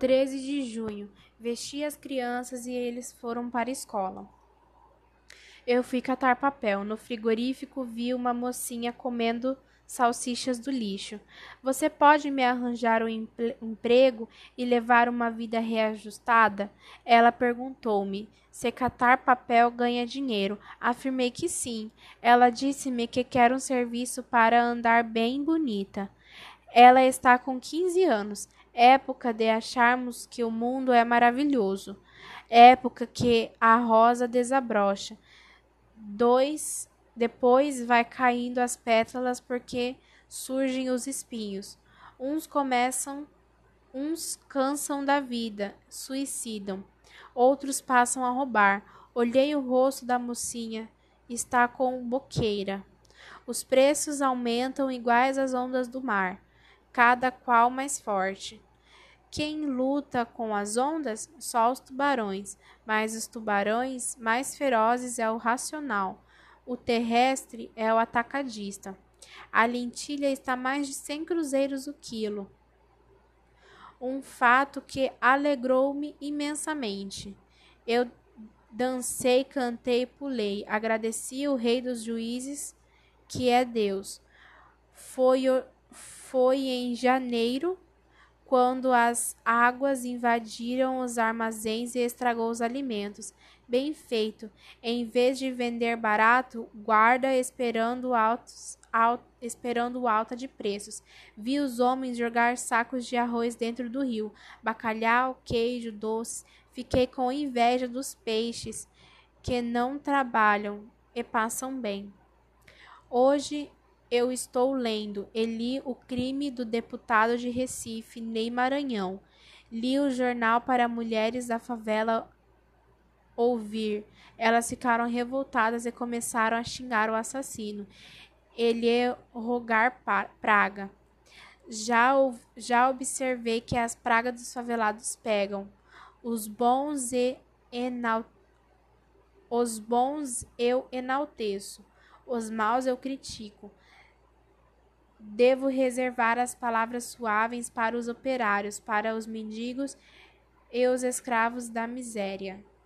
13 de junho. Vesti as crianças e eles foram para a escola. Eu fui catar papel. No frigorífico vi uma mocinha comendo salsichas do lixo. Você pode me arranjar um emprego e levar uma vida reajustada? Ela perguntou-me se catar papel ganha dinheiro. Afirmei que sim. Ela disse-me que quer um serviço para andar bem bonita. Ela está com 15 anos época de acharmos que o mundo é maravilhoso, época que a rosa desabrocha. Dois, depois vai caindo as pétalas porque surgem os espinhos. Uns começam, uns cansam da vida, suicidam. Outros passam a roubar. Olhei o rosto da mocinha, está com boqueira. Os preços aumentam iguais às ondas do mar cada qual mais forte. Quem luta com as ondas? Só os tubarões, mas os tubarões mais ferozes é o racional. O terrestre é o atacadista. A lentilha está mais de 100 cruzeiros o quilo. Um fato que alegrou-me imensamente. Eu dancei, cantei, pulei, agradeci o rei dos juízes, que é Deus. Foi foi em janeiro, quando as águas invadiram os armazéns e estragou os alimentos. Bem feito. Em vez de vender barato, guarda esperando altos, alt, esperando alta de preços. Vi os homens jogar sacos de arroz dentro do rio, bacalhau, queijo, doce. Fiquei com inveja dos peixes que não trabalham e passam bem. Hoje eu estou lendo e li O Crime do Deputado de Recife, Ney Maranhão. Li o jornal para mulheres da favela ouvir. Elas ficaram revoltadas e começaram a xingar o assassino. Ele é rogar praga. Já, já observei que as pragas dos favelados pegam. Os bons e os bons eu enalteço, os maus eu critico. Devo reservar as palavras suaves para os operários, para os mendigos e os escravos da miséria.